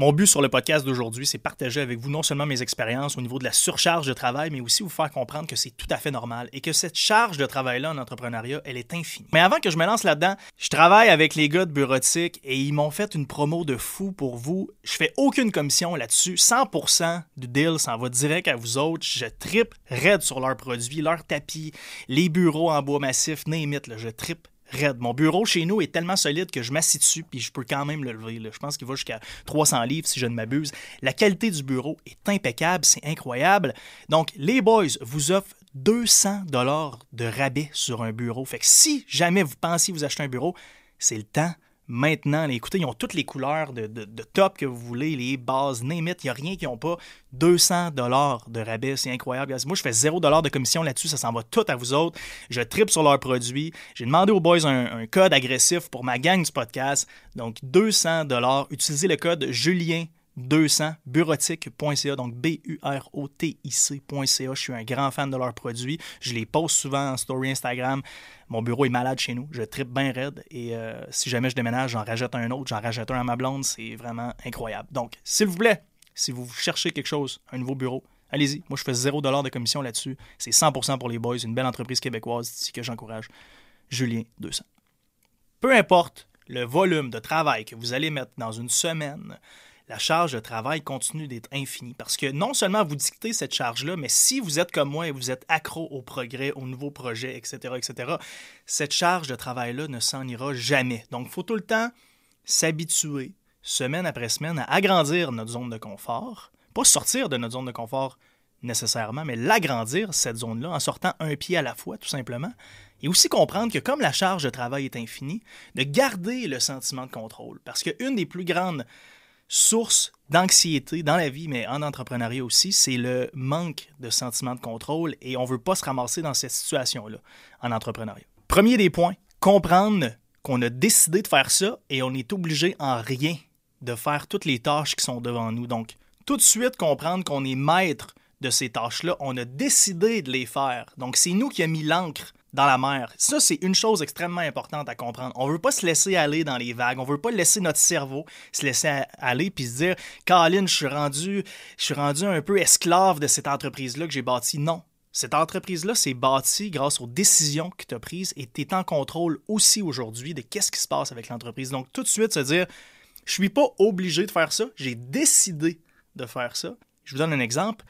Mon but sur le podcast d'aujourd'hui, c'est partager avec vous non seulement mes expériences au niveau de la surcharge de travail, mais aussi vous faire comprendre que c'est tout à fait normal et que cette charge de travail-là en entrepreneuriat, elle est infinie. Mais avant que je me lance là-dedans, je travaille avec les gars de Bureautique et ils m'ont fait une promo de fou pour vous. Je fais aucune commission là-dessus. 100% du deal s'en va direct à vous autres. Je tripe raide sur leurs produits, leurs tapis, les bureaux en bois massif, name it, je tripe mon bureau chez nous est tellement solide que je m'assis dessus puis je peux quand même le lever. Je pense qu'il va jusqu'à 300 livres si je ne m'abuse. La qualité du bureau est impeccable, c'est incroyable. Donc, les boys vous offrent 200 dollars de rabais sur un bureau. Fait que si jamais vous pensez vous acheter un bureau, c'est le temps maintenant. écoutez, ils ont toutes les couleurs de, top que vous voulez, les bases, it, il n'y a rien qui n'ont pas 200 dollars de rabais, c'est incroyable. Moi, je fais 0 de commission là-dessus, ça s'en va tout à vous autres. Je tripe sur leurs produits. J'ai demandé aux boys un, code agressif pour ma gang du podcast. Donc, 200 dollars. Utilisez le code Julien 200 bureautique.ca, donc B-U-R-O-T-I-C.ca. Je suis un grand fan de leurs produits. Je les poste souvent en story Instagram. Mon bureau est malade chez nous. Je tripe bien raide. Et euh, si jamais je déménage, j'en rajoute un autre, j'en rajoute un à ma blonde. C'est vraiment incroyable. Donc, s'il vous plaît, si vous cherchez quelque chose, un nouveau bureau, allez-y. Moi, je fais 0 de commission là-dessus. C'est 100% pour les boys. Une belle entreprise québécoise ici que j'encourage. Julien 200. Peu importe le volume de travail que vous allez mettre dans une semaine, la charge de travail continue d'être infinie. Parce que non seulement vous dictez cette charge-là, mais si vous êtes comme moi et vous êtes accro au progrès, aux nouveaux projets, etc., etc., cette charge de travail-là ne s'en ira jamais. Donc, il faut tout le temps s'habituer, semaine après semaine, à agrandir notre zone de confort. Pas sortir de notre zone de confort nécessairement, mais l'agrandir, cette zone-là, en sortant un pied à la fois, tout simplement. Et aussi comprendre que comme la charge de travail est infinie, de garder le sentiment de contrôle. Parce qu'une des plus grandes source d'anxiété dans la vie, mais en entrepreneuriat aussi, c'est le manque de sentiment de contrôle et on ne veut pas se ramasser dans cette situation-là en entrepreneuriat. Premier des points, comprendre qu'on a décidé de faire ça et on est obligé en rien de faire toutes les tâches qui sont devant nous. Donc, tout de suite comprendre qu'on est maître de ces tâches-là, on a décidé de les faire. Donc, c'est nous qui avons mis l'encre dans la mer. Ça, c'est une chose extrêmement importante à comprendre. On ne veut pas se laisser aller dans les vagues. On ne veut pas laisser notre cerveau se laisser aller puis se dire Caroline, je suis rendu, je suis rendu un peu esclave de cette entreprise-là que j'ai bâtie. Non. Cette entreprise-là s'est bâtie grâce aux décisions que tu as prises et tu es en contrôle aussi aujourd'hui de qu'est-ce qui se passe avec l'entreprise. Donc, tout de suite, se dire Je suis pas obligé de faire ça, j'ai décidé de faire ça. Je vous donne un exemple.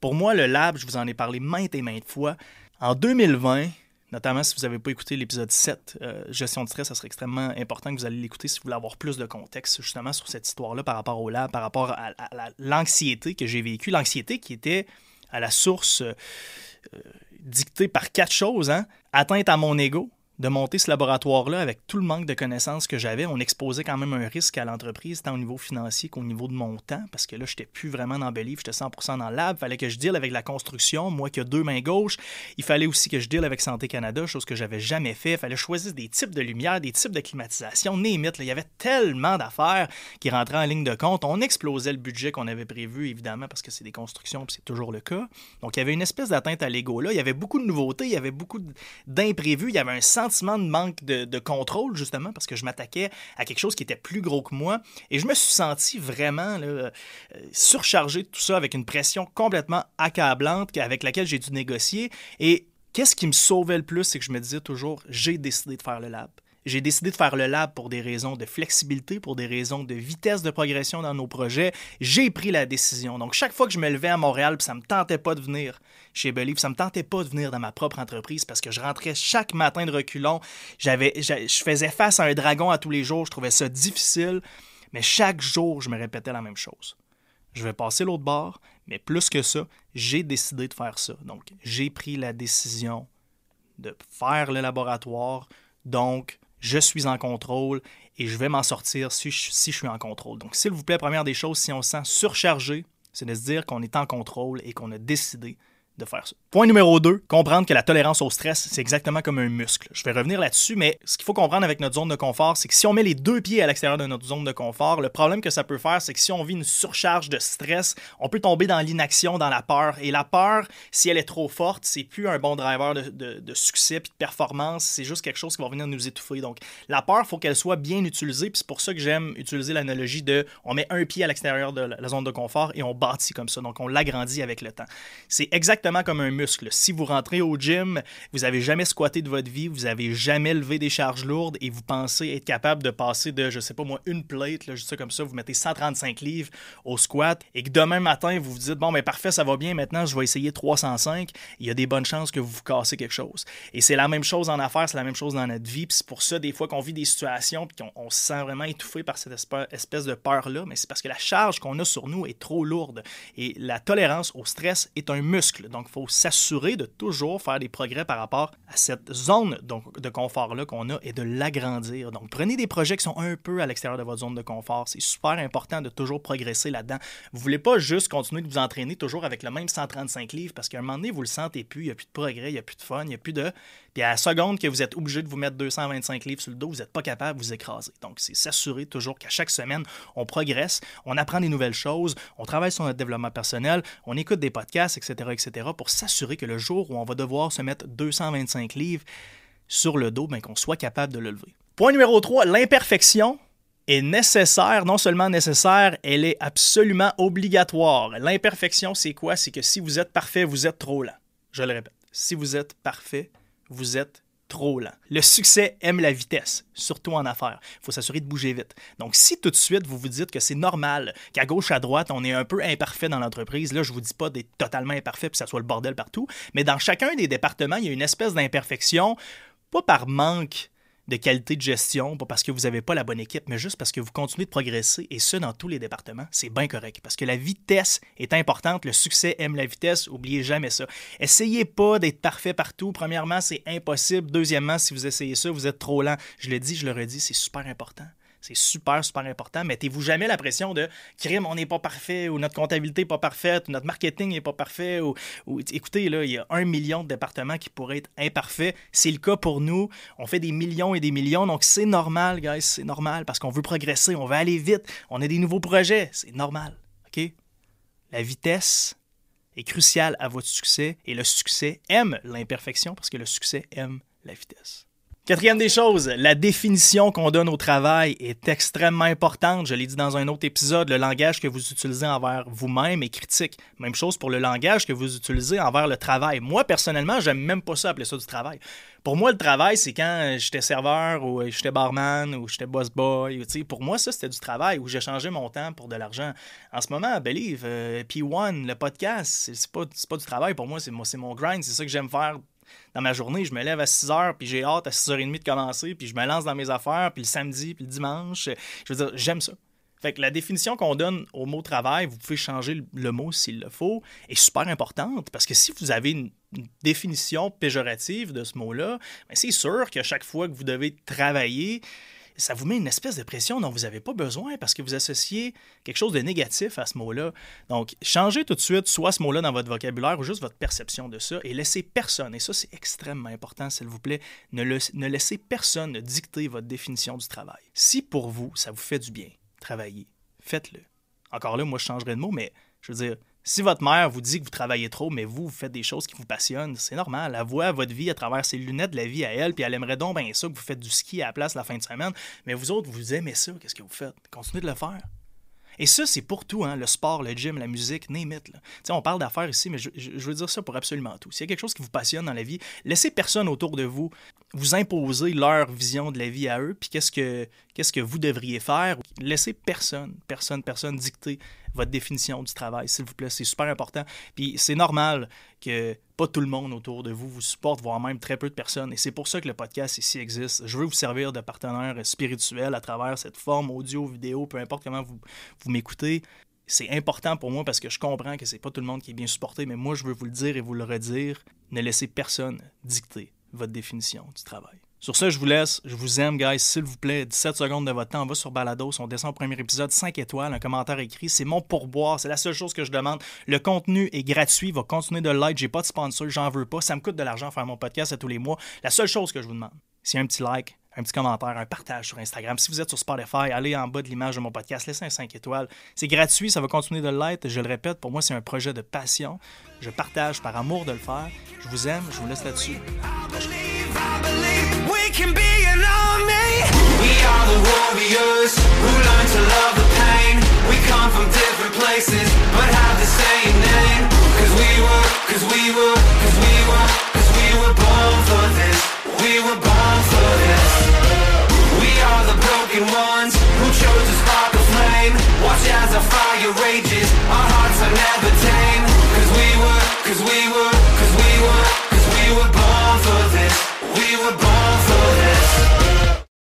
Pour moi, le lab, je vous en ai parlé maintes et maintes fois. En 2020, notamment si vous n'avez pas écouté l'épisode 7, euh, gestion de stress, ça serait extrêmement important que vous allez l'écouter si vous voulez avoir plus de contexte justement sur cette histoire-là par rapport au lab, par rapport à, l'anxiété que j'ai vécue, l'anxiété qui était à la source euh, euh, dictée par quatre choses, hein? atteinte à mon ego, de monter ce laboratoire-là avec tout le manque de connaissances que j'avais. On exposait quand même un risque à l'entreprise, tant au niveau financier qu'au niveau de mon temps, parce que là, je n'étais plus vraiment dans Believe, j'étais 100% dans le lab. Il fallait que je deal avec la construction, moi qui ai deux mains gauches. Il fallait aussi que je deal avec Santé Canada, chose que j'avais jamais fait. Il fallait choisir des types de lumière, des types de climatisation, némite. Il y avait tellement d'affaires qui rentraient en ligne de compte. On explosait le budget qu'on avait prévu, évidemment, parce que c'est des constructions, c'est toujours le cas. Donc, il y avait une espèce d'atteinte à l'ego là. Il y avait beaucoup de nouveautés, il y avait beaucoup d'imprévus, il y avait un sentiment de manque de, contrôle, justement, parce que je m'attaquais à quelque chose qui était plus gros que moi. Et je me suis senti vraiment euh, surchargé de tout ça avec une pression complètement accablante avec laquelle j'ai dû négocier. Et qu'est-ce qui me sauvait le plus, c'est que je me disais toujours, j'ai décidé de faire le lab. J'ai décidé de faire le lab pour des raisons de flexibilité, pour des raisons de vitesse de progression dans nos projets. J'ai pris la décision. Donc, chaque fois que je me levais à Montréal, puis ça me tentait pas de venir chez Believe, ça me tentait pas de venir dans ma propre entreprise parce que je rentrais chaque matin de reculons. J'avais, je faisais face à un dragon à tous les jours. Je trouvais ça difficile. Mais chaque jour, je me répétais la même chose. Je vais passer l'autre bord, mais plus que ça, j'ai décidé de faire ça. Donc, j'ai pris la décision de faire le laboratoire. Donc, je suis en contrôle et je vais m'en sortir si je, suis en contrôle. Donc, s'il vous plaît, première des choses, si on se sent surchargé, c'est de se dire qu'on est en contrôle et qu'on a décidé de faire ça. Point numéro 2, comprendre que la tolérance au stress, c'est exactement comme un muscle. Je vais revenir là-dessus, mais ce qu'il faut comprendre avec notre zone de confort, c'est que si on met les deux pieds à l'extérieur de notre zone de confort, le problème que ça peut faire, c'est que si on vit une surcharge de stress, on peut tomber dans l'inaction, dans la peur. Et la peur, si elle est trop forte, c'est plus un bon driver de, succès puis de performance, c'est juste quelque chose qui va venir nous étouffer. Donc, la peur, faut qu'elle soit bien utilisée, puis c'est pour ça que j'aime utiliser l'analogie de on met un pied à l'extérieur de la zone de confort et on bâtit comme ça. Donc, on l'agrandit avec le temps. C'est exactement comme un muscle. Si vous rentrez au gym, vous n'avez jamais squatté de votre vie, vous n'avez jamais levé des charges lourdes et vous pensez être capable de passer de, je sais pas moi, une plate, là, juste comme ça, vous mettez 135 livres au squat et que demain matin, vous vous dites, bon, mais ben, parfait, ça va bien, maintenant, je vais essayer 305, il y a des bonnes chances que vous vous cassez quelque chose. Et c'est la même chose en affaires, c'est la même chose dans notre vie. Puis c'est pour ça, des fois, qu'on vit des situations puis qu'on se sent vraiment étouffé par cette espèce de peur-là, mais c'est parce que la charge qu'on a sur nous est trop lourde. Et la tolérance au stress est un muscle. Donc, il faut s'assurer de toujours faire des progrès par rapport à cette zone de confort-là qu'on a et de l'agrandir. Donc, prenez des projets qui sont un peu à l'extérieur de votre zone de confort. C'est super important de toujours progresser là-dedans. Vous voulez pas juste continuer de vous entraîner toujours avec le même 135 livres parce qu'à un moment donné, vous le sentez plus, il n'y a plus de progrès, il n'y a plus de fun, il n'y a plus de. Puis à la seconde que vous êtes obligé de vous mettre 225 livres sur le dos, vous n'êtes pas capable de vous écraser. Donc, c'est s'assurer toujours qu'à chaque semaine, on progresse, on apprend des nouvelles choses, on travaille sur notre développement personnel, on écoute des podcasts, etc., etc., pour s'assurer que le jour où on va devoir se mettre 225 livres sur le dos, ben, qu'on soit capable de le lever. Point numéro 3, l'imperfection est nécessaire, non seulement nécessaire, elle est absolument obligatoire. L'imperfection, c'est quoi? C'est que si vous êtes parfait, vous êtes trop lent. Je le répète, si vous êtes parfait, vous êtes trop lent. Le succès aime la vitesse, surtout en affaires. Il faut s'assurer de bouger vite. Donc, si tout de suite vous vous dites que c'est normal qu'à gauche, à droite, on est un peu imparfait dans l'entreprise, là, je vous dis pas d'être totalement imparfait puis que ça soit le bordel partout, mais dans chacun des départements, il y a une espèce d'imperfection, pas par manque de qualité de gestion, pas parce que vous n'avez pas la bonne équipe, mais juste parce que vous continuez de progresser, et ce, dans tous les départements, c'est bien correct. Parce que la vitesse est importante, le succès aime la vitesse, oubliez jamais ça. Essayez pas d'être parfait partout. Premièrement, c'est impossible. Deuxièmement, si vous essayez ça, vous êtes trop lent. Je le dis, je le redis, c'est super important. C'est super, super important. Mettez-vous jamais la pression de crime, on n'est pas parfait, ou notre comptabilité n'est pas parfaite, ou notre marketing n'est pas parfait, ou, écoutez, il y a un million de départements qui pourraient être imparfaits. C'est le cas pour nous. On fait des millions et des millions, donc c'est normal, guys, c'est normal, parce qu'on veut progresser, on veut aller vite, on a des nouveaux projets, c'est normal. OK? La vitesse est cruciale à votre succès, et le succès aime l'imperfection, parce que le succès aime la vitesse. Quatrième des choses, la définition qu'on donne au travail est extrêmement importante. Je l'ai dit dans un autre épisode, le langage que vous utilisez envers vous-même est critique. Même chose pour le langage que vous utilisez envers le travail. Moi, personnellement, j'aime même pas ça appeler ça du travail. Pour moi, le travail, c'est quand j'étais serveur ou j'étais barman ou j'étais boss boy. Pour moi, ça, c'était du travail où j'ai changé mon temps pour de l'argent. En ce moment, Believe, euh, P1, le podcast, c'est pas, pas du travail pour moi, c'est mon grind, c'est ça que j'aime faire dans ma journée, je me lève à 6 h, puis j'ai hâte à 6h30 de commencer, puis je me lance dans mes affaires, puis le samedi, puis le dimanche. Je veux dire, j'aime ça. Fait que la définition qu'on donne au mot travail, vous pouvez changer le mot s'il le faut, est super importante parce que si vous avez une, définition péjorative de ce mot-là, ben, c'est sûr que chaque fois que vous devez travailler, ça vous met une espèce de pression dont vous n'avez pas besoin parce que vous associez quelque chose de négatif à ce mot-là. Donc, changez tout de suite soit ce mot-là dans votre vocabulaire ou juste votre perception de ça et laissez personne, et ça c'est extrêmement important s'il vous plaît, ne, laissez personne dicter votre définition du travail. Si pour vous, ça vous fait du bien, travailler, faites-le. Encore là, moi je changerais de mot, mais je veux dire, si votre mère vous dit que vous travaillez trop, mais vous, vous faites des choses qui vous passionnent, c'est normal. Elle voit votre vie à travers ses lunettes la vie à elle, puis elle aimerait donc bien ça que vous faites du ski à la place la fin de semaine. Mais vous autres, vous aimez ça, qu'est-ce que vous faites? Continuez de le faire. Et ça, c'est pour tout, hein, le sport, le gym, la musique, name it. On parle d'affaires ici, mais je, veux dire ça pour absolument tout. S'il y a quelque chose qui vous passionne dans la vie, laissez personne autour de vous vous imposer leur vision de la vie à eux, puis qu'est-ce que, qu'est-ce que vous devriez faire? Laissez personne, personne, personne dicter votre définition du travail, s'il vous plaît. C'est super important. Puis c'est normal que pas tout le monde autour de vous vous supporte, voire même très peu de personnes. Et c'est pour ça que le podcast ici existe. Je veux vous servir de partenaire spirituel à travers cette forme audio, vidéo, peu importe comment vous, vous m'écoutez. C'est important pour moi parce que je comprends que c'est pas tout le monde qui est bien supporté, mais moi je veux vous le dire et vous le redire. Ne laissez personne dicter votre définition du travail. Sur ce, je vous laisse. Je vous aime, guys. S'il vous plaît, 17 secondes de votre temps. On va sur Balados. On descend au premier épisode, 5 étoiles, un commentaire écrit. C'est mon pourboire. C'est la seule chose que je demande. Le contenu est gratuit. Il va continuer de like. J'ai pas de sponsor. J'en veux pas. Ça me coûte de l'argent faire mon podcast à tous les mois. La seule chose que je vous demande, c'est un petit like, un petit commentaire, un partage sur Instagram. Si vous êtes sur Spotify, allez en bas de l'image de mon podcast, laissez un 5 étoiles. C'est gratuit, ça va continuer de l'être. Je le répète, pour moi, c'est un projet de passion. Je partage par amour de le faire. Je vous aime, je vous laisse là-dessus. We are the warriors who learn to love the pain. We come from different places, but have the same name. Cause we were, cause we were, cause we were, cause we were